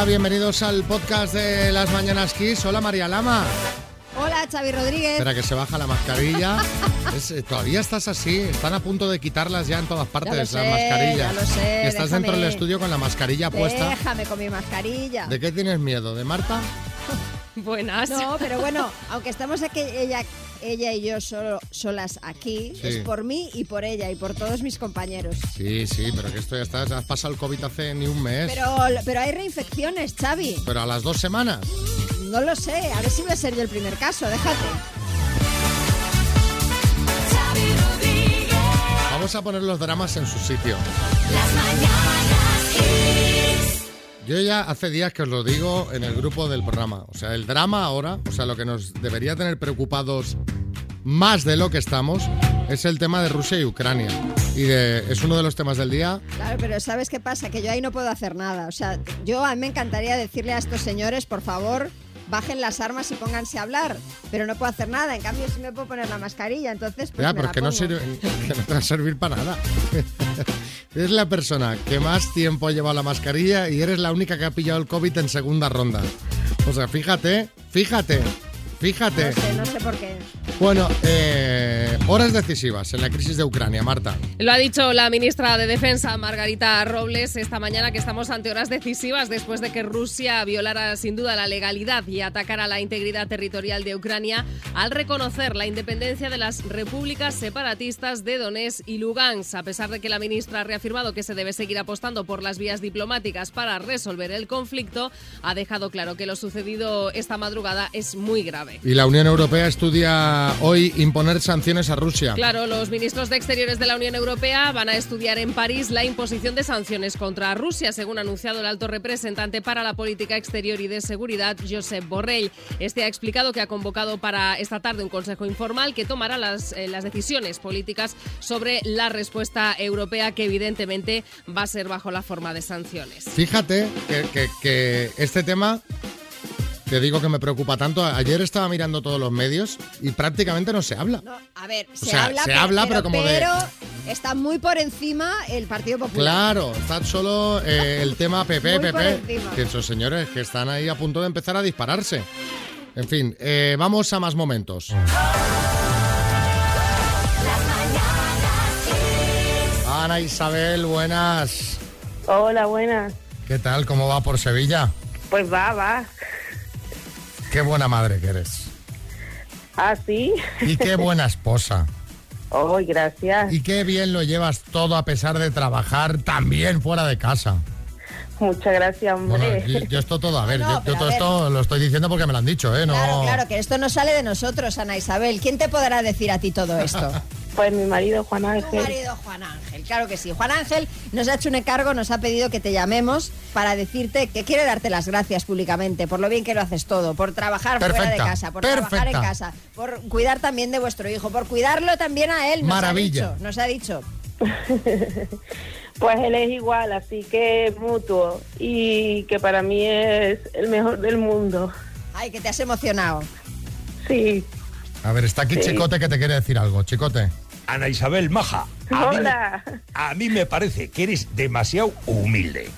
Hola, bienvenidos al podcast de las Mañanas Kiss. Hola, María Lama. Hola, Xavi Rodríguez. Espera que se baja la mascarilla. Es, eh, todavía estás así. Están a punto de quitarlas ya en todas partes las mascarillas. ya lo sé, Y estás déjame. dentro del estudio con la mascarilla puesta. Déjame con mi mascarilla. ¿De qué tienes miedo? ¿De Marta? Buenas. No, pero bueno, aunque estamos aquí, ella, ella y yo solo, solas aquí, Sí. es por mí y por ella y por todos mis compañeros. Sí, sí, pero que esto ya estás. Has pasado el COVID hace ni un mes. Pero, pero hay reinfecciones, Xavi. Pero a las dos semanas. No lo sé, a ver si voy a ser yo el primer caso, déjate. Vamos a poner los dramas en su sitio. las mañanas. Yo ya hace días que os lo digo en el grupo del programa. O sea, el drama ahora, o sea, lo que nos debería tener preocupados más de lo que estamos, es el tema de Rusia y Ucrania. Y de- es uno de los temas del día. Claro, pero ¿sabes qué pasa? Que yo ahí no puedo hacer nada. O sea, yo a mí me encantaría decirle a estos señores, por favor, bajen las armas y pónganse a hablar. Pero no puedo hacer nada. En cambio, sí me puedo poner la mascarilla. Entonces, pues ya, me pero la que no, pongo. sirve, que no te va a servir para nada. es la persona que más tiempo ha llevado la mascarilla y eres la única que ha pillado el COVID en segunda ronda. O sea, fíjate, fíjate, fíjate. No sé, no sé por qué. Bueno, eh, horas decisivas en la crisis de Ucrania, Marta. Lo ha dicho la ministra de Defensa, Margarita Robles, esta mañana que estamos ante horas decisivas después de que Rusia violara sin duda la legalidad y atacara la integridad territorial de Ucrania al reconocer la independencia de las repúblicas separatistas de Donetsk y Lugansk. A pesar de que la ministra ha reafirmado que se debe seguir apostando por las vías diplomáticas para resolver el conflicto, ha dejado claro que lo sucedido esta madrugada es muy grave. Y la Unión Europea estudia hoy imponer sanciones a Rusia. Claro, los ministros de Exteriores de la Unión Europea van a estudiar en París la imposición de sanciones contra Rusia, según ha anunciado el alto representante para la política exterior y de seguridad, Josep Borrell. Este ha explicado que ha convocado para esta tarde un consejo informal que tomará las, eh, las decisiones políticas sobre la respuesta europea, que evidentemente va a ser bajo la forma de sanciones. Fíjate que, que- que este tema, te digo que me preocupa tanto. Ayer estaba mirando todos los medios y prácticamente no se habla. No, a ver, se sea, habla, se pero, habla, pero como de- pero está muy por encima el Partido Popular. Claro, está solo eh, el tema PP, Muy PP, que esos señores que están ahí a punto de empezar a dispararse. En fin, eh, vamos a más momentos. Ana Isabel, buenas. Hola, buenas. ¿Qué tal? ¿Cómo va por Sevilla? Pues va, va. Qué buena madre que eres. ¿Ah, sí? Y qué buena esposa. Oh, gracias. Y qué bien lo llevas todo a pesar de trabajar también fuera de casa. Muchas gracias, Bueno, hombre. yo, yo esto todo, a ver, No, yo, todo ver. esto lo estoy diciendo porque me lo han dicho, ¿eh? No... Claro, claro, que esto no sale de nosotros, Ana Isabel. ¿Quién te podrá decir a ti todo esto? Pues mi marido, Juan Tu Ángel. marido Juan Ángel, claro que sí. Juan Ángel nos ha hecho un encargo, nos ha pedido que te llamemos para decirte que quiere darte las gracias públicamente por lo bien que lo haces todo, por trabajar fuera de Perfecta, casa, por trabajar en perfecta. casa, por cuidar también de vuestro hijo, por cuidarlo también a él. Nos Maravilla. Ha dicho, nos ha dicho. Pues él es igual, así que es mutuo. Y que para mí es el mejor del mundo. Ay, que te has emocionado. Sí. A ver, está aquí Sí. Chicote que te quiere decir algo. Chicote. Ana Isabel Maja, a mí, me, Hola. a mí me parece que eres demasiado humilde.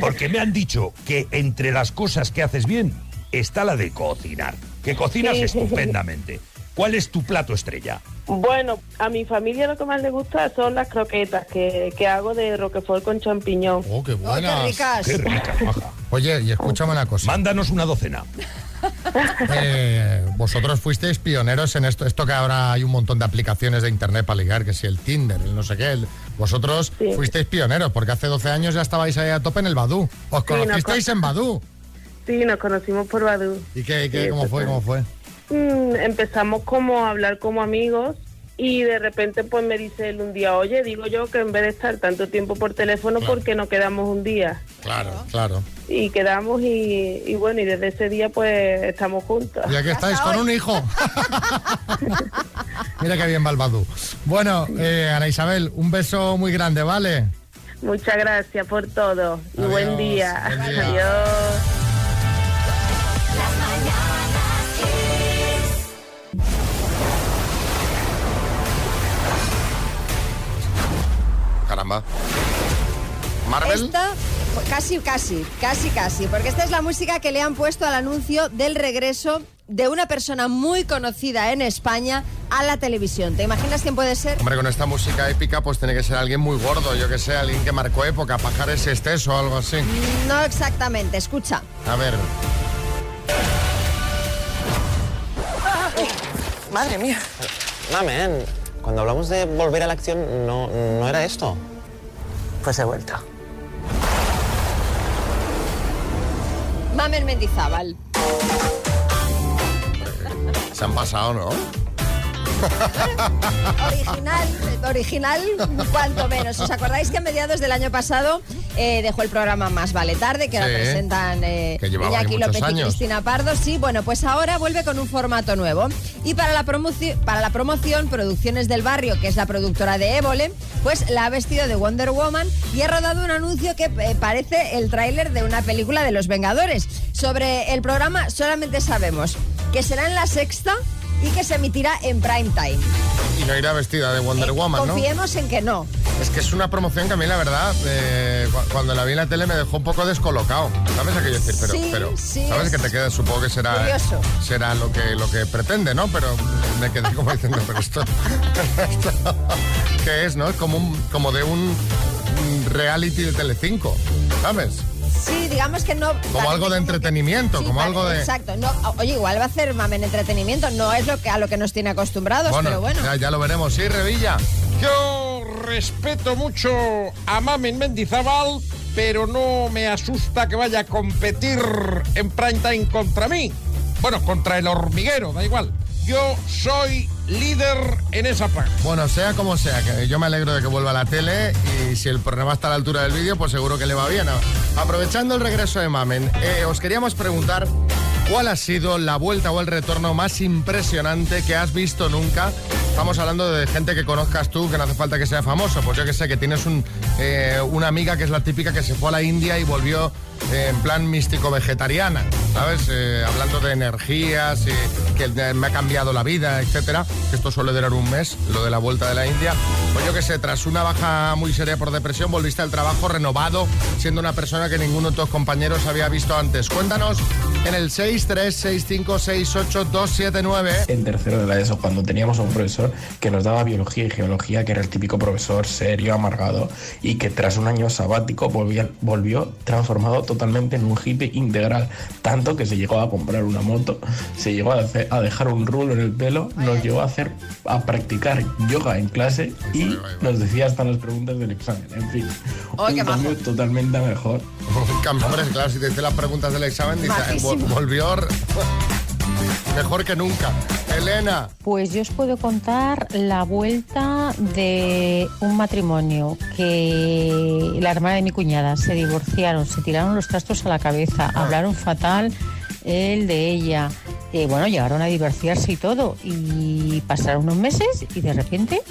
Porque me han dicho que entre las cosas que haces bien está la de cocinar. Que cocinas Sí. estupendamente. ¿Cuál es tu plato estrella? Bueno, a mi familia lo que más le gusta son las croquetas que, que hago de Roquefort con champiñón. Oh, qué Oh, buenas. qué ricas. Qué rica, Maja. Oye, y escúchame una cosa. Mándanos una docena. Eh, vosotros fuisteis pioneros en esto, esto que ahora hay un montón de aplicaciones de internet para ligar, que si el Tinder, el no sé qué. el- vosotros Sí. fuisteis pioneros, porque hace 12 años ya estabais ahí a tope en el Badú. Os Sí, conocisteis con- en Badú. Sí, nos conocimos por Badu. ¿Y qué, qué- Sí, cómo fue? ¿Cómo fue? Mm, empezamos como a hablar como amigos y de repente pues me dice él un día, oye, digo yo que en vez de estar tanto tiempo por teléfono, Claro. ¿por qué no quedamos un día? Claro, claro. Y quedamos y, y bueno, y desde ese día pues estamos juntos. Y aquí estáis con un hijo. Mira qué bien va el Badú. Bueno, eh, Ana Isabel, un beso muy grande, ¿vale? Muchas gracias por todo y Adiós, buen día. buen día. Adiós. Caramba. Marvel. Esta Casi, casi, casi, casi, porque esta es la música que le han puesto al anuncio del regreso de una persona muy conocida en España a la televisión. ¿Te imaginas quién puede ser? Hombre, con esta música épica, pues tiene que ser alguien muy gordo, yo que sé, alguien que marcó época, Pajares Estés o algo así. No exactamente, escucha. A ver, Madre mía. Mamen, cuando hablamos de volver a la acción, no, no era esto. Pues he vuelto. Mamen Mendizábal. se han pasado, ¿no? Original, original, cuanto menos. ¿Os acordáis que a mediados del año pasado eh, dejó el programa Más Vale Tarde, que ahora Sí, presentan eh, que Iñaki López y. Cristina Pardo? Sí, bueno, pues ahora vuelve con un formato nuevo. Y para la, para la promoción, Producciones del Barrio, que es la productora de Évole, pues la ha vestido de Wonder Woman y ha rodado un anuncio que eh, parece el tráiler de una película de Los Vengadores. Sobre el programa solamente sabemos que será en la sexta y que se emitirá en prime time. Y no irá vestida de Wonder Eh, Woman, ¿no? Confiemos en que no. Es que es una promoción que a mí, la verdad, eh, cu- cuando la vi en la tele me dejó un poco descolocado. ¿Sabes aquello decir? Pero, Sí, pero sí, ¿sabes es que te queda? Supongo que será, curioso. será lo que lo que pretende, ¿no? Pero me quedé como diciendo, pero esto, esto ¿qué es, no? Es como, un, como de un reality de Telecinco, ¿sabes? Sí, digamos que no. Como algo de entretenimiento, Sí, como algo de... Exacto. No, oye, igual va a hacer mamen entretenimiento. No es lo que, a lo que nos tiene acostumbrados, pero bueno. Ya, ya lo veremos. Sí, Revilla. Yo respeto mucho a Mamen Mendizábal, pero no me asusta que vaya a competir en prime time contra mí. Bueno, contra el hormiguero, da igual. Yo soy líder en esa franja. Bueno, sea como sea, que yo me alegro de que vuelva a la tele y si el programa está a la altura del vídeo, pues seguro que le va bien. Aprovechando el regreso de Mamen, eh, os queríamos preguntar cuál ha sido la vuelta o el retorno más impresionante que has visto nunca. Estamos hablando de gente que conozcas tú, que no hace falta que sea famoso. Pues yo que sé, que tienes eh, una amiga que es la típica que se fue a la India y volvió eh, en plan místico-vegetariana, ¿sabes? Eh, hablando de energías, que me ha cambiado la vida, etcétera. Esto suele durar un mes, lo de la vuelta de la India. Pues yo que sé, tras una baja muy seria por depresión, volviste al trabajo renovado, siendo una persona que ninguno de tus compañeros había visto antes. Cuéntanos en el 636568279. en tercero de la ESO, cuando teníamos a un profesor que nos daba biología y geología, que era el típico profesor serio, amargado, y que tras un año sabático volvió, volvió transformado totalmente en un hippie integral, tanto que se llegó a comprar una moto, se llegó a, hacer- a dejar un rulo en el pelo, nos llegó a hacer, a practicar yoga en clase y nos decía hasta las preguntas del examen, en fin, Oh, un cambio totalmente mejor. Hombre, claro, si te dice las preguntas del examen, dice, eh, vol- volvió mejor que nunca. Elena, Pues yo os puedo contar la vuelta de un matrimonio que la hermana de mi cuñada se divorciaron, se tiraron los trastos a la cabeza, hablaron fatal él de ella. Eh, bueno, llegaron a divorciarse y todo. Y pasaron unos meses y de repente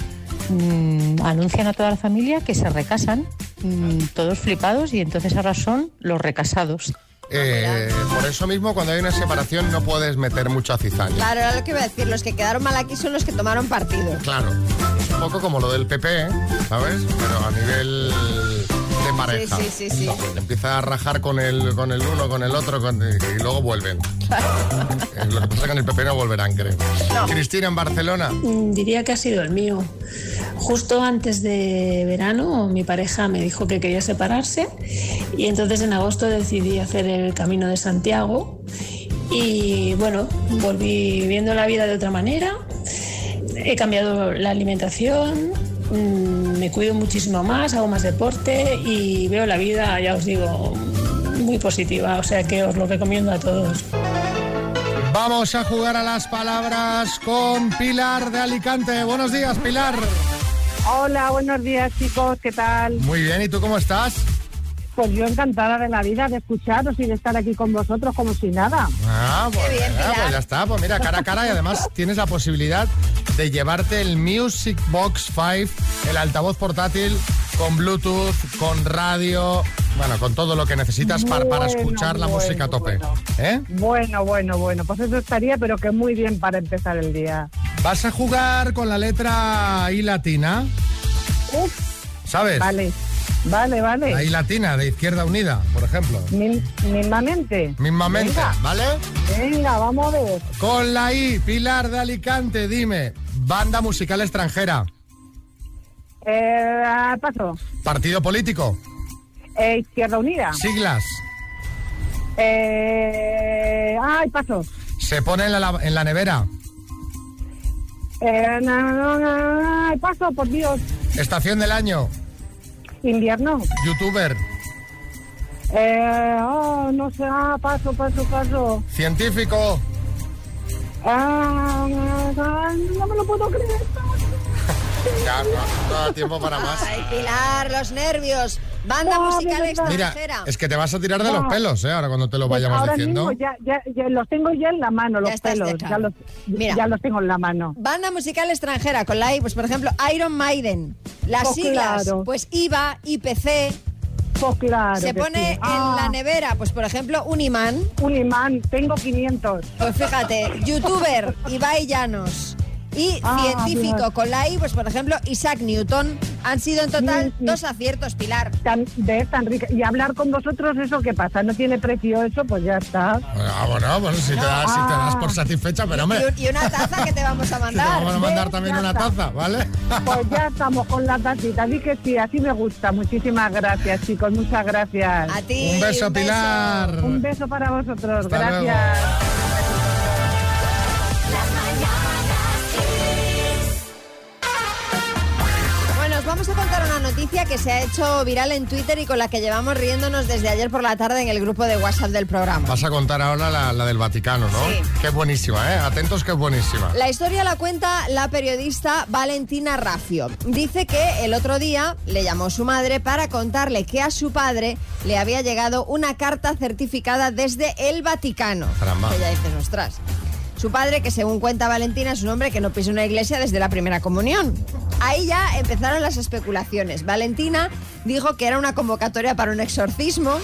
mm, anuncian a toda la familia que se recasan, mm, todos flipados, y entonces ahora son los recasados. Eh, por eso mismo, cuando hay una separación, no puedes meter mucha cizaña. Claro, era lo que iba a decir. Los que quedaron mal aquí son los que tomaron partido. Claro, es un poco como lo del PP, ¿eh? ¿sabes? Pero a nivel de pareja. Sí, sí, sí, sí. Empieza a rajar con el, con el uno, con el otro, con- y luego vuelven. Eh, Lo que pasa es que en el PP no volverán, creo. Cristina, en Barcelona. Mm, Diría que ha sido el mío. Justo antes de verano mi pareja me dijo que quería separarse y entonces en agosto decidí hacer el Camino de Santiago y bueno, volví viendo la vida de otra manera. He cambiado la alimentación, mm, me cuido muchísimo más, hago más deporte y veo la vida, ya os digo, muy positiva. O sea que os lo recomiendo a todos. Vamos a jugar a las palabras con Pilar de Alicante. Buenos días, Pilar. Hola, buenos días chicos, ¿qué tal? Muy bien, ¿y tú cómo estás? Pues yo encantada de la vida, de escucharos y de estar aquí con vosotros como si nada. Ah, pues, Qué bien, pues ya está, pues mira, cara a cara y además tienes la posibilidad de llevarte el Music Box 5, el altavoz portátil con Bluetooth, con radio, bueno, con todo lo que necesitas para, escuchar la bueno, música a tope. bueno. ¿Eh? Bueno, bueno, bueno, pues eso estaría, pero que muy bien para empezar el día. Vas a jugar con la letra I latina, Uf, ¿sabes? vale. Vale, vale. La I latina de Izquierda Unida, por ejemplo. Mi- mismamente. Mismamente, Venga. ¿vale? Venga, vamos a ver. Con la I, Pilar de Alicante, dime. Banda musical extranjera. Eh, paso. Partido político. Eh, Izquierda Unida. Siglas. Eh, ay, paso. Se pone en la, en la nevera. Eh, no, no, no, ay, paso, por Dios. Estación del año. Invierno. Youtuber. Eh, oh, no sé, ah, paso, paso, paso. Científico. Ah, ah, no me lo puedo creer. Ya, no, no da tiempo para más. Ay, Pilar, los nervios. Banda No, musical verdad. Mira, extranjera. es que te vas a tirar de los pelos, ¿eh? Ahora cuando te lo Pues vayamos ahora diciendo. mismo ya, ya, ya los tengo ya en la mano, los estás pelos. Ya los, Mira. ya los tengo en la mano. Banda musical extranjera con la I, pues por ejemplo, Iron Maiden. Las Pues siglas, claro. pues IVA, IPC. Pues claro. Se pone sí. en Ah, la nevera, pues por ejemplo, un imán. Un imán, tengo 500. Pues fíjate, youtuber, Ibai Llanos. Y Ah, científico con la I, pues por ejemplo, Isaac Newton. Han sido en total Sí, sí. dos aciertos, Pilar. Tan, de tan rica. Y hablar con vosotros, ¿eso qué pasa? ¿No tiene precio eso? Pues ya está. Ah, bueno, bueno, si te, das, si te das por satisfecha, pero hombre, Y, y una taza que te vamos a te mandar. vamos a mandar ¿ves? también Ya una está. taza, ¿vale? Pues ya estamos con la tacita. Di que sí, así me gusta. Muchísimas gracias, chicos. Muchas gracias. A ti. Un beso, Pilar. Un beso para vosotros. Hasta gracias. Noticia que se ha hecho viral en Twitter y con la que llevamos riéndonos desde ayer por la tarde en el grupo de WhatsApp del programa. Vas a contar ahora la, la del Vaticano, ¿no? Sí. Que es buenísima, ¿eh? Atentos que es buenísima. La historia la cuenta la periodista Valentina Raffio. Dice que el otro día le llamó su madre para contarle que a su padre le había llegado una carta certificada desde el Vaticano. Caramba. Que ella dice, ostras. Su padre, que según cuenta Valentina, es un hombre que no pisa una iglesia desde la primera comunión. Ahí ya empezaron las especulaciones. Valentina dijo que era una convocatoria para un exorcismo.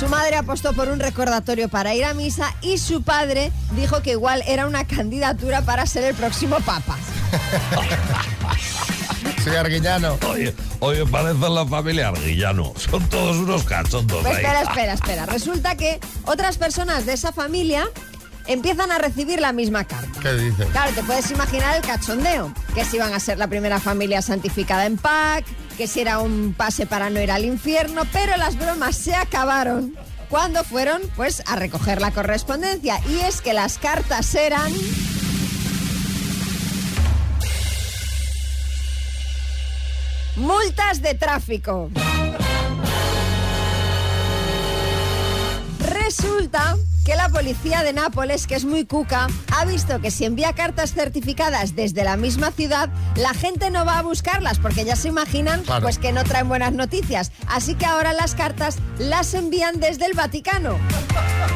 Su madre apostó por un recordatorio para ir a misa y su padre dijo que igual era una candidatura para ser el próximo papa. Sí, Arguillano. Oye, oye, parecen la familia Arguillano. Son todos unos cachondos Pues ahí. espera, espera, espera. Resulta que otras personas de esa familia empiezan a recibir la misma carta. ¿Qué dice? Claro, te puedes imaginar el cachondeo, que si iban a ser la primera familia santificada en PAC, que si era un pase para no ir al infierno, pero las bromas se acabaron cuando fueron pues a recoger la correspondencia y es que las cartas eran multas de tráfico. Resulta que la policía de Nápoles, que es muy cuca, ha visto que si envía cartas certificadas desde la misma ciudad, la gente no va a buscarlas porque ya se imaginan Claro. pues que no traen buenas noticias. Así que ahora las cartas las envían desde el Vaticano.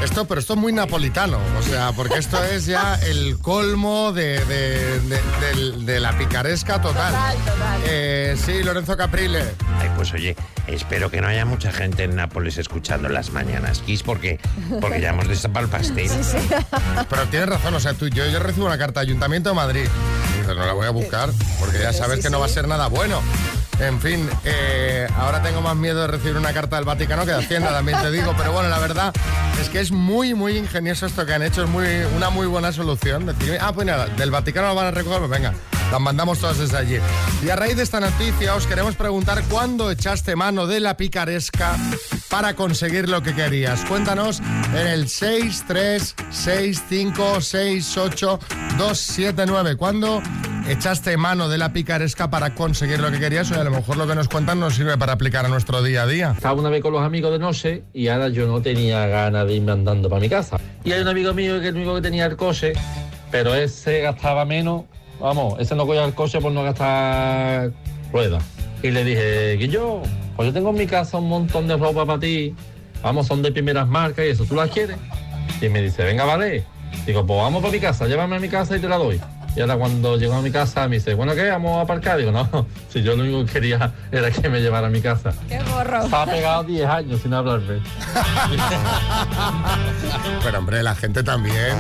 Esto, pero esto es muy napolitano, o sea, porque esto es ya el colmo de, de- de- de la picaresca total. Total, total. Eh, sí, Lorenzo Caprile. Ay, pues oye, espero que no haya mucha gente en Nápoles escuchando las mañanas Kiss porque, porque ya hemos destapado el pastel. Pero tienes razón, o sea, tú, yo, yo recibo una carta de Ayuntamiento de Madrid. No la voy a buscar, porque ya sabes Sí, que no va a ser nada bueno. En fin, eh, ahora tengo más miedo de recibir una carta del Vaticano que de Hacienda, también te digo. Pero bueno, la verdad es que es muy, muy ingenioso esto que han hecho. Es muy, una muy buena solución. Decir, ah, pues nada, del Vaticano lo van a recoger, pues venga, las mandamos todas desde allí. Y a raíz de esta noticia os queremos preguntar cuándo echaste mano de la picaresca para conseguir lo que querías. Cuéntanos en el 636568279. ¿Cuándo echaste mano de la picaresca para conseguir lo que querías? O a lo mejor lo que nos cuentan nos sirve para aplicar a nuestro día a día. Estaba una vez con los amigos de noche y ahora yo no tenía ganas de irme andando para mi casa. Y hay un amigo mío que el único que tenía el coche, pero ese gastaba menos. Vamos, ese no cogía el coche por no gastar ruedas. Y le dije, que yo, pues yo tengo en mi casa un montón de ropa para ti. Vamos, son de primeras marcas y eso, ¿tú las quieres? Y me dice, venga, vale. Digo, pues vamos para mi casa, llévame a mi casa y te la doy. Y ahora cuando llegó a mi casa me dice, bueno, ¿qué? ¿Vamos a aparcar? Digo, no, si yo lo único que quería era que me llevara a mi casa. ¡Qué gorro! Estaba pegado 10 años sin hablarme. Pero hombre, la gente también.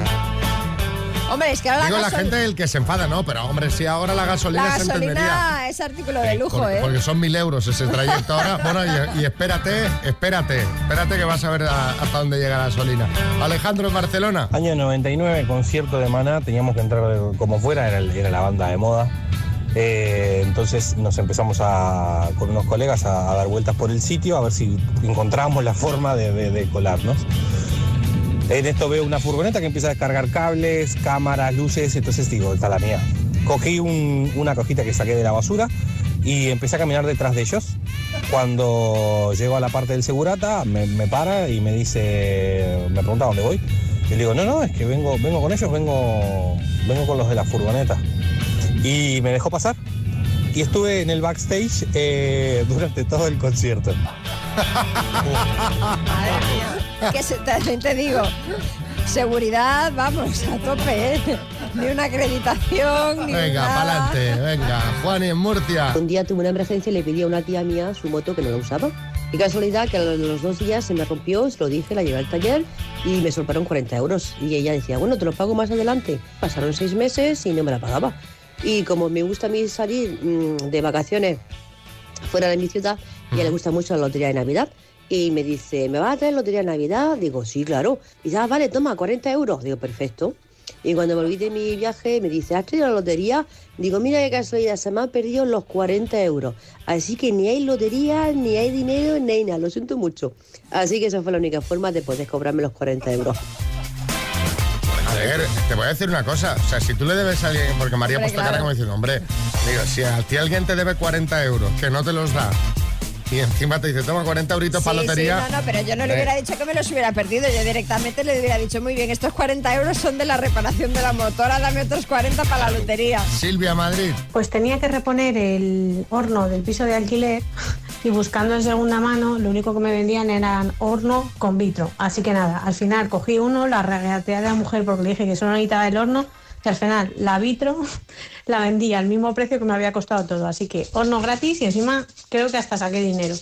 Hombre, es que ahora Digo la, la gente el que se enfada, no, pero hombre, si ahora la gasolina, la se entendería. gasolina es artículo de lujo, porque, ¿eh? porque son mil euros ese trayecto ahora. Bueno, y, y espérate, espérate, espérate que vas a ver a- hasta dónde llega la gasolina. Alejandro en Barcelona. Año 99, concierto de Maná, teníamos que entrar como fuera, era, la banda de moda. Eh, entonces nos empezamos a, con unos colegas a, a dar vueltas por el sitio a ver si encontrábamos la forma de, de- de colarnos. En esto veo una furgoneta que empieza a descargar cables, cámaras, luces, entonces digo, esta es la mía. Cogí un- una cojita que saqué de la basura y empecé a caminar detrás de ellos. Cuando llego a la parte del segurata, me, para y me dice, me pregunta dónde voy. Y digo, no, no, es que vengo, vengo con ellos, vengo, vengo con los de la furgoneta. Y me dejó pasar. Y estuve en el backstage eh, durante todo el concierto. que se- también te digo, seguridad, vamos, a tope, ¿eh? Ni una acreditación, ni Venga, nada. pa'lante, venga. Juan y en Murcia. Un día tuve una emergencia y le pedí a una tía mía su moto que no la usaba. Y casualidad que a los, dos días se me rompió, se lo dije, la llevé al taller y me soltaron 40 euros. Y ella decía, bueno, te lo pago más adelante. Pasaron seis meses y no me la pagaba. Y como me gusta a mí salir mm, de vacaciones fuera de mi ciudad, y a ella le gusta mucho la lotería de Navidad. Y me dice, ¿me vas a traer lotería de Navidad? Digo, sí, claro. Y dice, ah, vale, toma, 40 euros. Digo, perfecto. Y cuando volví de mi viaje me dice, ¿has traído la lotería? Digo, mira qué casualidad, se me han perdido los 40 euros. Así que ni hay lotería, ni hay dinero, ni hay nada. Lo siento mucho. Así que esa fue la única forma de poder cobrarme los 40 euros. A ver, te voy a decir una cosa. O sea, si tú le debes a alguien, porque María ha Hombre, puesto cara claro. como diciendo, hombre, digo, si a ti alguien te debe 40 euros, que no te los da, y encima te dice, toma 40 euritos para lotería. sí, no, no, pero yo no le Eh, hubiera dicho que me los hubiera perdido. Yo directamente le hubiera dicho, muy bien, estos 40 euros son de la reparación de la motora, dame otros 40 para la lotería. Silvia Madrid. Pues tenía que reponer el horno del piso de alquiler y buscando en segunda mano lo único que me vendían eran horno con vitro. Así que nada, al final cogí uno, la regateé a la mujer porque le dije que solo necesitaba el horno y al final la vitro la vendía al mismo precio que me había costado todo. Así que horno gratis y encima creo que hasta saqué dinero.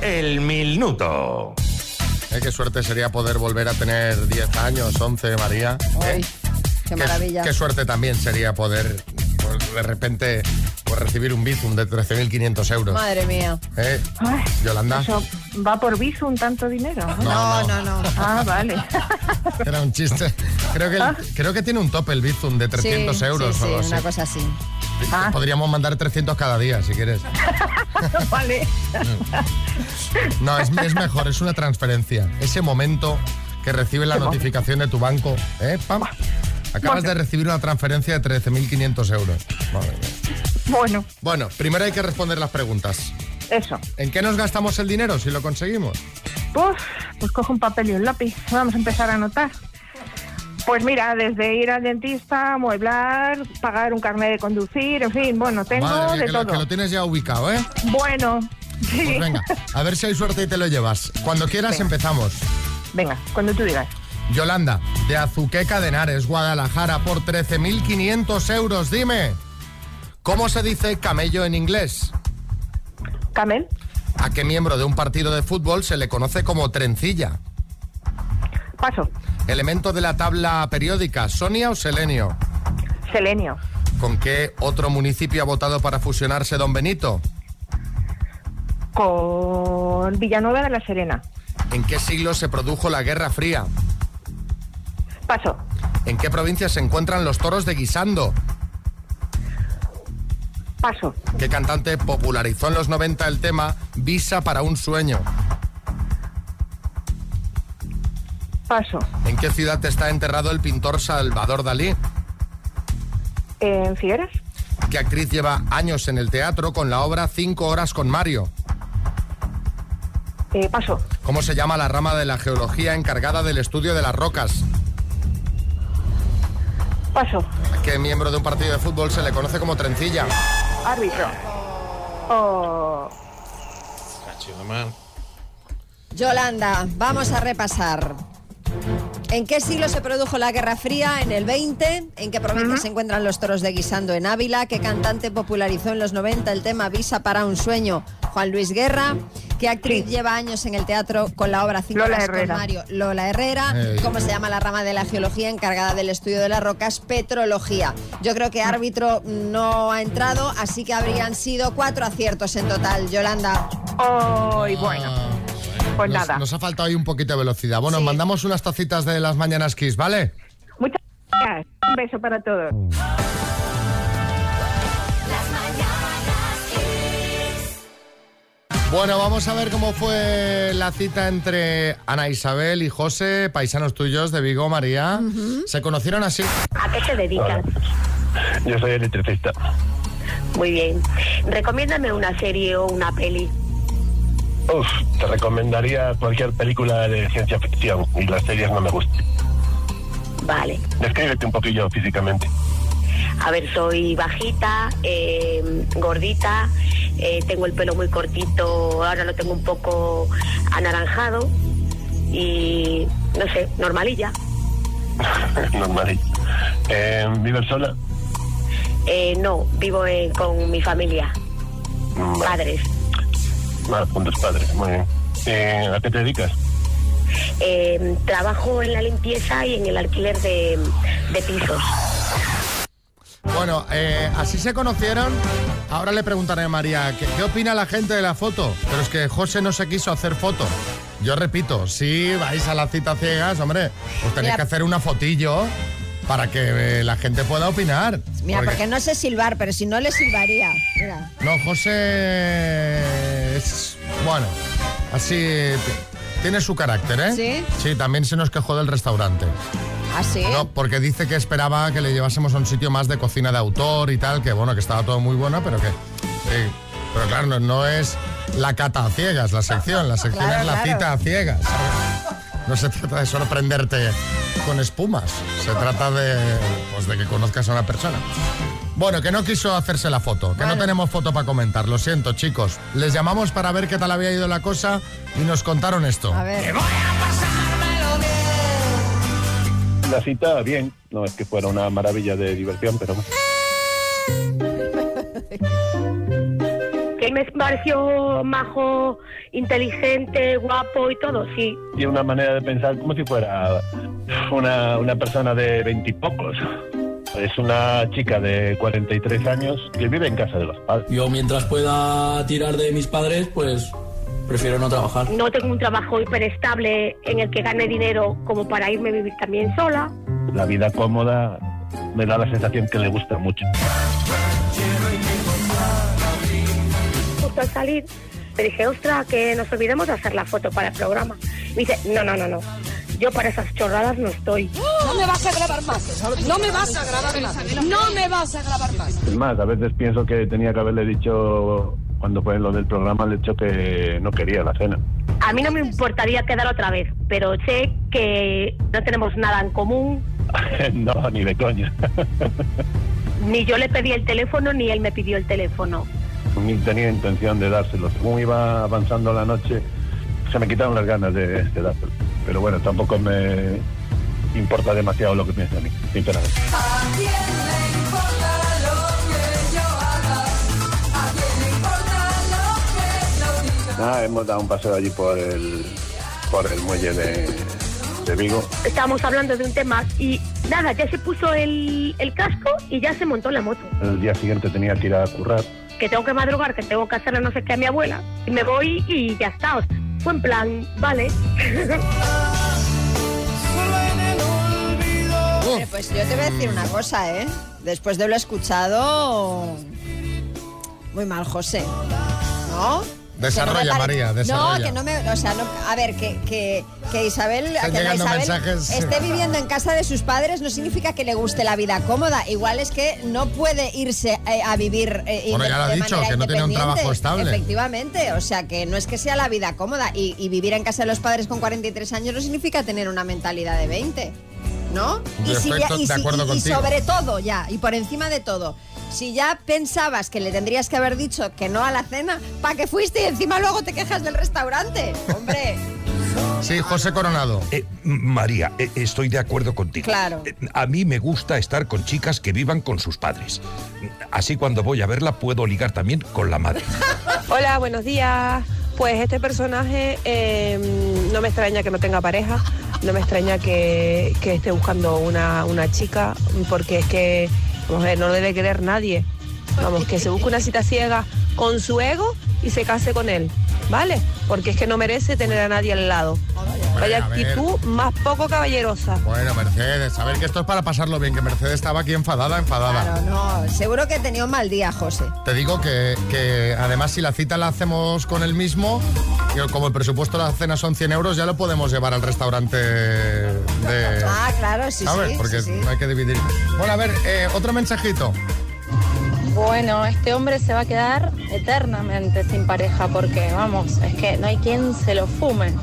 El minuto. Eh, qué suerte sería poder volver a tener 10 años, 11, María. ¿eh? Qué maravilla. Qué suerte también sería poder, pues, de repente, pues, recibir un Bizum de 13.500 euros. Madre mía. ¿Eh? Yolanda. Eso va por Visum tanto dinero. No, no, no. Ah, vale. Era un chiste. Creo que, el- creo que tiene un tope el Bizum de 300 Sí, euros sí, o sí, una cosa así. Podríamos mandar 300 cada día, si quieres. vale. No, es, es mejor, es una transferencia. Ese momento que recibes la notificación de tu banco, ¿eh? Pam. Acabas de recibir una transferencia de 13.500 euros. Madre mía. Bueno, Bueno, primero hay que responder las preguntas. eso. ¿En qué nos gastamos el dinero si lo conseguimos? Pues, pues cojo un papel y un lápiz. Vamos a empezar a anotar. Pues mira, desde ir al dentista, amueblar, pagar un carnet de conducir, en fin, bueno, tengo Madre mía, de que lo, todo. que lo tienes ya ubicado, ¿eh? Bueno, sí. Pues venga, a ver si hay suerte y te lo llevas. Cuando quieras Venga. empezamos. Venga, cuando tú digas. Yolanda, de Azuqueca de Henares, Guadalajara, por 13.500 euros. Dime, ¿cómo se dice camello en inglés? Camel, ¿A qué miembro de un partido de fútbol se le conoce como trencilla? paso. Elemento de la tabla periódica, ¿Sonia o Selenio? Selenio, ¿Con qué otro municipio ha votado para fusionarse Don Benito? con Villanueva de la Serena. ¿En qué siglo se produjo la Guerra Fría? Paso. ¿En qué provincia se encuentran los toros de Guisando? Paso. ¿Qué cantante popularizó en los 90 el tema Visa para un sueño? Paso. ¿En qué ciudad está enterrado el pintor Salvador Dalí? ¿En Figueras? ¿Qué actriz lleva años en el teatro con la obra Cinco horas con Mario? Eh, paso. ¿Cómo se llama la rama de la geología encargada del estudio de las rocas? Paso. ¿A qué miembro de un partido de fútbol se le conoce como trencilla? Árbitro. Oh, Yolanda, vamos a repasar. ¿En qué siglo se produjo la Guerra Fría? En el 20. ¿En qué provincia se encuentran los toros de Guisando en Ávila? ¿Qué cantante popularizó en los 90 el tema Visa para un sueño? Juan Luis Guerra. ¿Qué actriz lleva años en el teatro con la obra Cinco Lola Herrera. Mario? Lola Herrera. Ey. ¿Cómo se llama la rama de la geología encargada del estudio de las rocas? Petrología. Yo creo que árbitro no ha entrado, así que habrían sido cuatro aciertos en total. Yolanda. Ay, bueno. Pues nos, nada. nos ha faltado ahí un poquito de velocidad. Bueno, mandamos unas tacitas de las mañanas Kiss, ¿vale? Muchas gracias. Un beso para todos. Bueno, vamos a ver cómo fue la cita entre Ana Isabel y José, paisanos tuyos de Vigo, María. Se conocieron así. ¿A qué te dedicas? Yo soy electricista. Muy bien. Recomiéndame una serie o una peli. Uf, te recomendaría cualquier película de ciencia ficción y las series no me gustan. Vale. Descríbete un poquillo físicamente. A ver, soy bajita, eh, gordita, eh, tengo el pelo muy cortito, ahora lo tengo un poco anaranjado y no sé, normalilla. Normal. Eh, ¿Vives sola? Eh, no, vivo eh, con mi familia, Mm, vale. padres. Ah, con tus padres, muy bien. Eh, ¿A qué te dedicas? Eh, trabajo en la limpieza y en el alquiler de, de pisos. Bueno, eh, así se conocieron. Ahora le preguntaré a María, ¿qué, qué opina la gente de la foto? Pero es que José no se quiso hacer foto. Yo repito, si vais a la cita ciegas, hombre, pues tenéis Mira. que hacer una fotillo para que eh, la gente pueda opinar. Mira, Porque- porque no sé silbar, pero si no le silbaría. Mira. No, José es, bueno, así tiene su carácter, ¿eh? ¿Sí? Sí, también se nos quejó del restaurante. ¿Ah, sí? No, porque dice que esperaba que le llevásemos a un sitio más de cocina de autor y tal, que bueno, que estaba todo muy bueno, pero que... Pero claro, no, no es la cata a ciegas la sección, la sección Claro, es la claro. cita a ciegas. No se trata de sorprenderte con espumas, se trata de, pues, de que conozcas a una persona. Bueno, que no quiso hacerse la foto, que no tenemos foto para comentar, lo siento chicos. Les llamamos para ver qué tal había ido la cosa y nos contaron esto. A ver. La cita, bien. No es que fuera una maravilla de diversión, pero Que me pareció majo, inteligente, guapo y todo, sí. y una manera de pensar como si fuera una, una persona de veintipocos. Es una chica de 43 años que vive en casa de los padres. Yo mientras pueda tirar de mis padres, pues prefiero no trabajar. No tengo un trabajo hiperestable en el que gane dinero como para irme a vivir también sola. La vida cómoda me da la sensación que le gusta mucho. Justo al salir, le dije, ostra, que nos olvidemos de hacer la foto para el programa. Me dice, no, no, no, no. Yo para esas chorradas no estoy. No me vas a grabar más. No me vas a grabar más. No me vas a grabar más. Es más, a veces pienso que tenía que haberle dicho, cuando fue lo del programa, le he dicho que no quería la cena. A mí no me importaría quedar otra vez, pero sé que no tenemos nada en común. no, ni de coña. Ni yo le pedí el teléfono, ni él me pidió el teléfono. ni tenía intención de dárselo. Según iba avanzando la noche, se me quitaron las ganas de, de dárselo. Pero bueno, tampoco me importa demasiado lo que piensa a mí, sinceramente. Nada, hemos dado un paseo allí por el, por el muelle de, de Vigo. Estábamos hablando de un tema y nada, ya se puso el, el casco y ya se montó la moto. El día siguiente tenía que ir a currar. Que tengo que madrugar, que tengo que hacerle no sé qué a mi abuela. Y me voy y ya está. O sea, fue en plan, vale. Hombre, pues yo te voy a decir una cosa, ¿eh? Después de lo escuchado, muy mal, José. ¿No? Desarrolla, no María, desarrolla. No, que no me. O sea, no, a ver, que, que, que Isabel, que la Isabel mensajes. esté viviendo en casa de sus padres no significa que le guste la vida cómoda. Igual es que no puede irse eh, a vivir eh, Bueno, ya lo ha de dicho, manera que no tiene un trabajo estable. Efectivamente, o sea, que no es que sea la vida cómoda. Y, y vivir en casa de los padres con 43 años no significa tener una mentalidad de 20. ¿No? Yo y, si ya- y si- sobre todo ya, y por encima de todo, si ya pensabas que le tendrías que haber dicho que no a la cena, ¿para qué fuiste y encima luego te quejas del restaurante? Hombre. Sí, José Coronado. Eh, María, eh, estoy de acuerdo contigo. Claro. Eh, A mí me gusta estar con chicas que vivan con sus padres. Así cuando voy a verla puedo ligar también con la madre. Hola, buenos días. Pues este personaje eh, no me extraña que no tenga pareja, no me extraña que, que esté buscando una, una chica, porque es que ver, no debe querer nadie. Vamos, que se busque una cita ciega con su ego y se case con él, ¿vale? Porque es que no merece tener a nadie al lado. Vaya actitud más poco caballerosa. Bueno, Mercedes, a ver que esto es para pasarlo bien, que Mercedes estaba aquí enfadada, enfadada. Claro, no, seguro que tenía un mal día, José. Te digo que, que además si la cita la hacemos con el mismo, y como el presupuesto de la cena son 100 euros, ya lo podemos llevar al restaurante de... Ah, claro, sí, ¿Sabes? sí. Porque sí, sí. no hay que dividir. Bueno, a ver, eh, otro mensajito. Bueno, este hombre se va a quedar eternamente sin pareja porque, vamos, es que no hay quien se lo fume.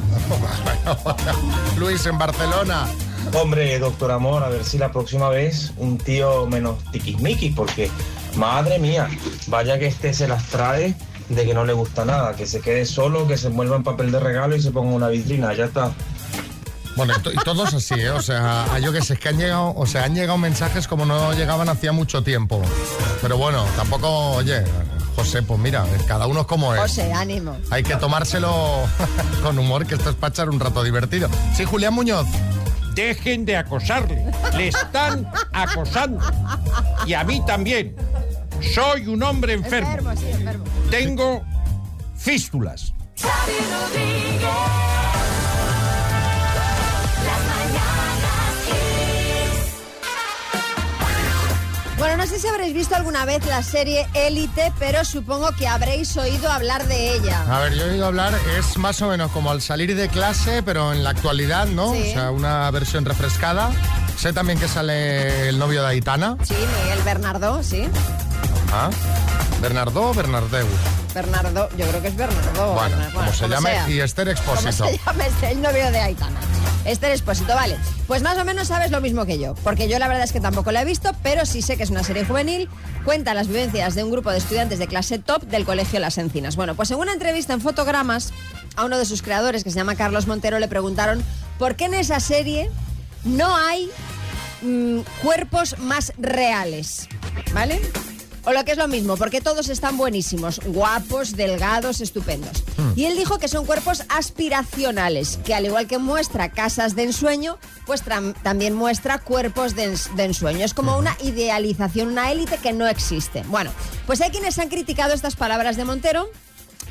Luis, en Barcelona. Hombre, doctor Amor, a ver si la próxima vez un tío menos tiquismiquis, porque, madre mía, vaya que este se las trae de que no le gusta nada, que se quede solo, que se envuelva en papel de regalo y se ponga una vitrina, ya está. Bueno, y, to- y todos así, ¿eh? O sea, a yo que sé, es que han llegado, o sea, han llegado mensajes como no llegaban hacía mucho tiempo. Pero bueno, tampoco, oye, José, pues mira, cada uno es como es. José, ánimo. Hay que tomárselo con humor, que esto es para echar un rato divertido. Sí, Julián Muñoz. Dejen de acosarle. Le están acosando. Y a mí también. Soy un hombre enfermo. Enfermo, sí, enfermo. Tengo fístulas. Bueno, no sé si habréis visto alguna vez la serie Élite, pero supongo que habréis oído hablar de ella. A ver, yo he oído hablar, es más o menos como al salir de clase, pero en la actualidad, ¿no? Sí. O sea, una versión refrescada. Sé también que sale el novio de Aitana. Sí, Miguel Bernardo, sí. ¿Ah? ¿Bernardo o Bernardeu? Bernardo, yo creo que es Bernardo. Bueno, Bernardo, como se llame, sea. y Esther Como Expósito. se llama el novio de Aitana. Esther Expósito, vale. Pues más o menos sabes lo mismo que yo, porque yo la verdad es que tampoco la he visto, pero sí sé que es una serie juvenil, cuenta las vivencias de un grupo de estudiantes de clase top del Colegio Las Encinas. Bueno, pues en una entrevista en Fotogramas, a uno de sus creadores, que se llama Carlos Montero, le preguntaron por qué en esa serie no hay mm, cuerpos más reales, ¿vale? O lo que es lo mismo, porque todos están buenísimos, guapos, delgados, estupendos. Y él dijo que son cuerpos aspiracionales, que al igual que muestra casas de ensueño, pues también muestra cuerpos de, ens- de ensueño. Es como una idealización, una élite que no existe. Bueno, pues hay quienes han criticado estas palabras de Montero,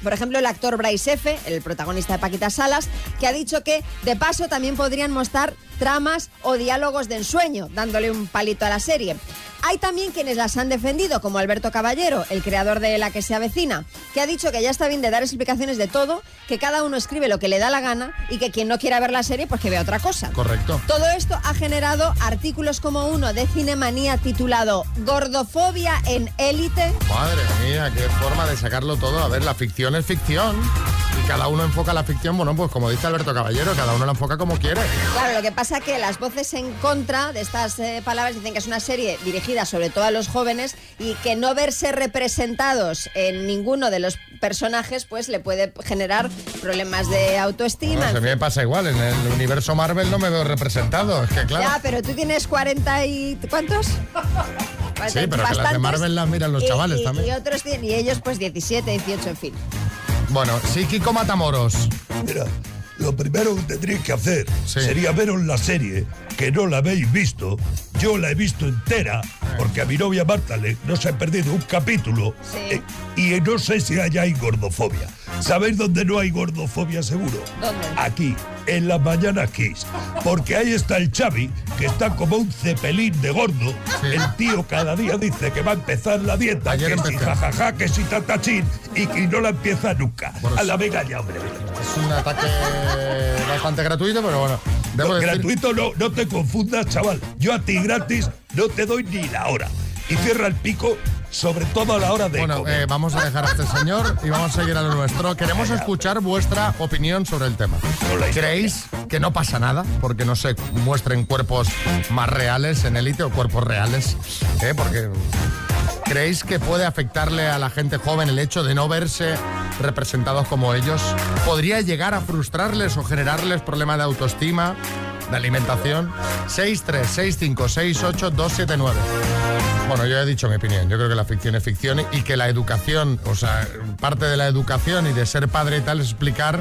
por ejemplo, el actor Bryce F., el protagonista de Paquita Salas, que ha dicho que de paso también podrían mostrar tramas o diálogos de ensueño, dándole un palito a la serie. Hay también quienes las han defendido, como Alberto Caballero, el creador de La que se avecina, que ha dicho que ya está bien de dar explicaciones de todo, que cada uno escribe lo que le da la gana y que quien no quiera ver la serie, pues que vea otra cosa. Correcto. Todo esto ha generado artículos como uno de Cinemanía titulado Gordofobia en élite, Madre mía, qué forma de sacarlo todo. A ver, la ficción es ficción. Cada uno enfoca la ficción, bueno, pues como dice Alberto Caballero, cada uno la enfoca como quiere. Claro, lo que pasa que las voces en contra de estas eh, palabras dicen que es una serie dirigida sobre todo a los jóvenes y que no verse representados en ninguno de los personajes pues le puede generar problemas de autoestima. Bueno, en se me pasa igual, en el universo Marvel no me veo representado. Es que claro. Ya, pero tú tienes 40 y... ¿cuántos? Sí, pero que las de. Marvel las miran los Y- chavales y- también. Y otros tienen, y ellos pues 17, 18, en fin. Bueno, sí, Kiko Matamoros. Mira, lo primero que tendríais que hacer sería veros la serie, que no la habéis visto. Yo la he visto entera, porque a mi novia Marta le, no se ha perdido un capítulo. eh, y no sé si allá hay gordofobia. ¿Sabéis dónde no hay gordofobia seguro? ¿Dónde? Aquí, en las mañanas Kiss. Porque ahí está el Xavi, que está como un cepelín de gordo. El tío cada día dice que va a empezar la dieta, Ayer que si empecé. jajaja, que si tatachín, y que no la empieza nunca. a la venga ya, hombre. Es un ataque bastante gratuito, pero bueno. Debo No, decir- gratuito no, no te confundas, chaval. Yo a ti gratis no te doy ni la hora. Y cierra el pico, sobre todo a la hora de Bueno, comer. eh, vamos a dejar a este señor y vamos a seguir a lo nuestro. Queremos escuchar vuestra opinión sobre el tema. ¿Creéis que no pasa nada porque no se muestren cuerpos más reales en élite o cuerpos reales? ¿Eh? Porque ¿creéis que puede afectarle a la gente joven el hecho de no verse representados como ellos? ¿Podría llegar a frustrarles o generarles problemas de autoestima, de alimentación? 636568279. Bueno, yo he dicho mi opinión. Yo creo que la ficción es ficción y que la educación, o sea, parte de la educación y de ser padre y tal es explicar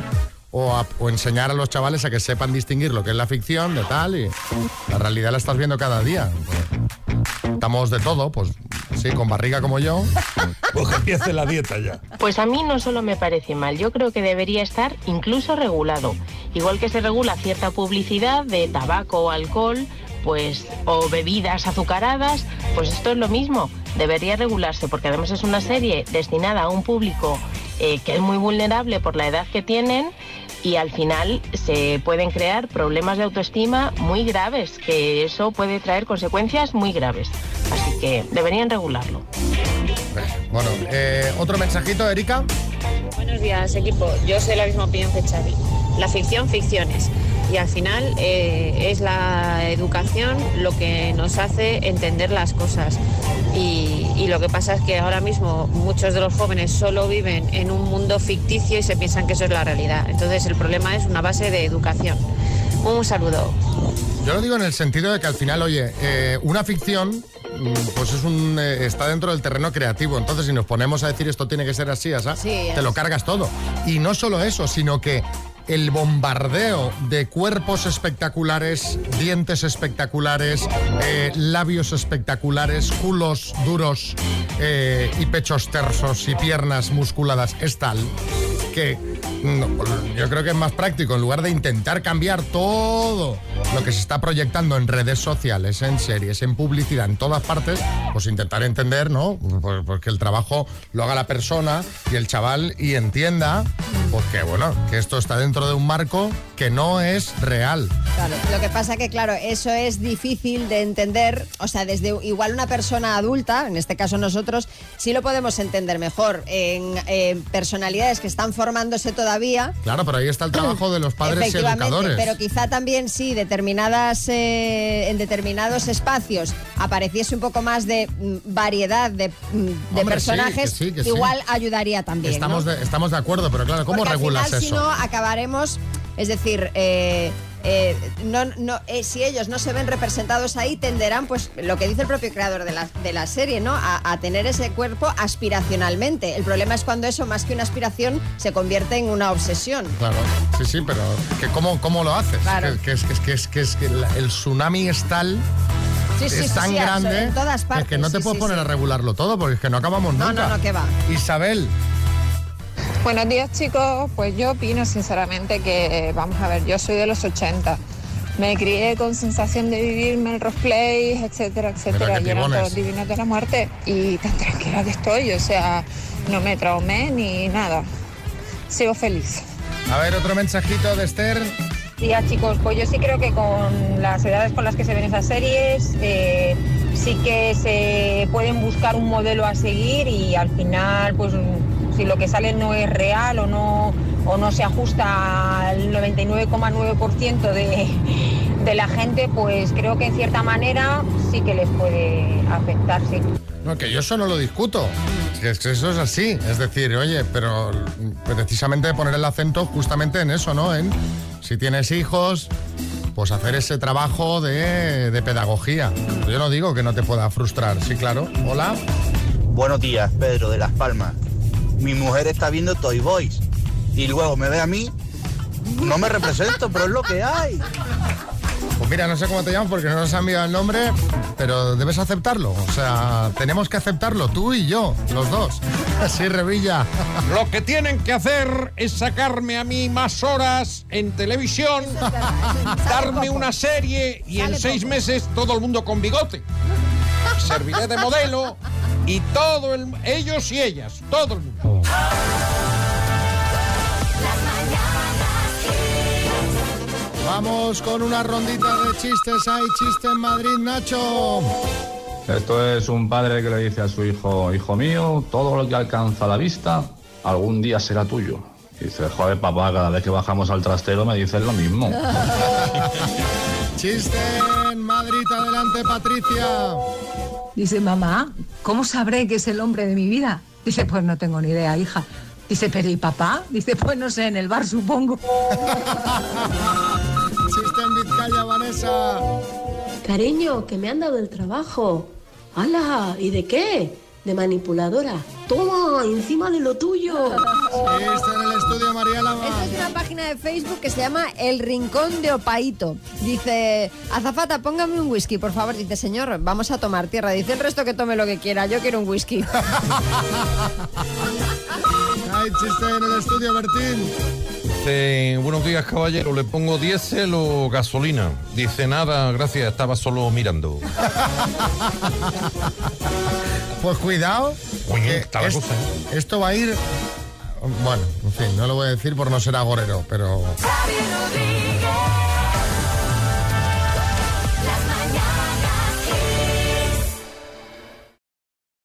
o, a- o enseñar a los chavales a que sepan distinguir lo que es la ficción de tal y la realidad la estás viendo cada día. Estamos de todo, pues sí, con barriga como yo. Pues la dieta ya. Pues a mí no solo me parece mal, yo creo que debería estar incluso regulado. Igual que se regula cierta publicidad de tabaco o alcohol, pues, o bebidas azucaradas, pues esto es lo mismo. Debería regularse porque además es una serie destinada a un público eh, que es muy vulnerable por la edad que tienen y al final se pueden crear problemas de autoestima muy graves, que eso puede traer consecuencias muy graves. Así que deberían regularlo. Bueno, eh, otro mensajito, Erika. Buenos días, equipo. Yo soy la misma opinión que Xavi. La ficción, ficciones. Y al final eh, es la educación lo que nos hace entender las cosas. Y, y lo que pasa es que ahora mismo muchos de los jóvenes solo viven en un mundo ficticio y se piensan que eso es la realidad. Entonces el problema es una base de educación. Un saludo. Yo lo digo en el sentido de que al final, oye, eh, una ficción mm, pues es un eh, está dentro del terreno creativo. Entonces, si nos ponemos a decir esto tiene que ser así, así te lo cargas todo. Y no solo eso, sino que el bombardeo de cuerpos espectaculares, dientes espectaculares, eh, labios espectaculares, culos duros eh, y pechos tersos y piernas musculadas. Es tal que no, yo creo que es más práctico, en lugar de intentar cambiar todo lo que se está proyectando en redes sociales, en series, en publicidad, en todas partes, pues intentar entender, ¿no? Pues, pues que el trabajo lo haga la persona y el chaval y entienda, pues que bueno, que esto está dentro de un marco que no es real. Claro, lo que pasa que, claro, eso es difícil de entender, o sea, desde igual una persona adulta, en este caso nosotros, sí lo podemos entender mejor. En, en personalidades que están formándose todavía, Claro, pero ahí está el trabajo de los padres y educadores. pero quizá también sí, determinadas, eh, en determinados espacios apareciese un poco más de mm, variedad de, mm, de Hombre, sí, personajes, que sí, que sí. igual ayudaría también. Estamos, ¿no? de, estamos de acuerdo, pero claro, ¿cómo Porque al regulas final, eso? Si no, acabaremos, es decir, eh, eh, no, no, eh, si ellos no se ven representados ahí, tenderán, pues, lo que dice el propio creador de la, de la serie, ¿no? A, a tener ese cuerpo aspiracionalmente. El problema es cuando eso, más que una aspiración, se convierte en una obsesión. Claro, sí, sí, pero que ¿cómo, cómo lo haces? Claro. Que, que es, que, es, que, es, que es el tsunami es tal, Sí, sí, es sí, tan grande en todas que- partes, que no te puedes poner a regularlo todo porque es que no acabamos No, nunca. no, no, que va. Isabel, Buenos días chicos, pues yo opino sinceramente que, vamos a ver, yo soy de los 80. Me crié con sensación de vivir Melrose Place, etcétera, etcétera, y eran todos divinos de la muerte y tan tranquila que estoy, o sea, no me traumé ni nada. Sigo feliz. a ver, otro mensajito de Esther. días, chicos. Pues yo sí creo que con las edades con las que se ven esas series, eh, sí que se pueden buscar un modelo a seguir y al final, pues si lo que sale no es real o no, o no se ajusta al 99,9% de, de la gente, pues creo que en cierta manera sí que les puede afectar, sí. No, que yo eso no lo discuto. Que es que eso es así. Es decir, oye, pero precisamente poner el acento justamente en eso, ¿no? En si tienes hijos, pues hacer ese trabajo de, de pedagogía. Yo no digo que no te pueda frustrar. Sí, claro. Hola. Buenos días, Pedro de Las Palmas. Mi mujer está viendo Toy Boys y luego me ve a mí. No me represento, pero es lo que hay. Pues mira, no sé cómo te llamas porque no nos han enviado el nombre, pero debes aceptarlo. O sea, tenemos que aceptarlo, tú y yo, los dos. Sí, Revilla. Lo que tienen que hacer es sacarme a mí más horas en televisión, darme una serie y en seis meses todo el mundo con bigote. Serviré de modelo y todo el, ellos y ellas, todo el mundo. Vamos con una rondita de chistes. Hay chiste en Madrid, Nacho. Esto es un padre que le dice a su hijo, hijo mío, todo lo que alcanza la vista algún día será tuyo. Y dice, joder papá, cada vez que bajamos al trastero me dices lo mismo. Chiste en Madrid, adelante, Patricia. Dice mamá, ¿cómo sabré que es el hombre de mi vida? Dice, pues no tengo ni idea, hija. Dice, pero ¿y papá? Dice, pues no sé, en el bar supongo. Chiste en Vizcaya, Vanessa. Cariño, que me han dado el trabajo. ¡Hala! ¿Y de qué? De manipuladora. Toma, encima de lo tuyo. Está en el estudio María Lama. Esta es una página de Facebook que se llama El Rincón de Opaito. Dice, azafata, póngame un whisky, por favor. Dice, señor, vamos a tomar tierra. Dice el resto que tome lo que quiera. Yo quiero un whisky. Hay chiste en el estudio, Bertín. Dice, buenos días, caballero. ¿Le pongo diésel o gasolina? Dice, nada, gracias, estaba solo mirando. Pues cuidado. porque está la es- cosa, Esto va a ir. Bueno, en fin, no lo voy a decir por no ser agorero, pero. Xavi Rodríguez.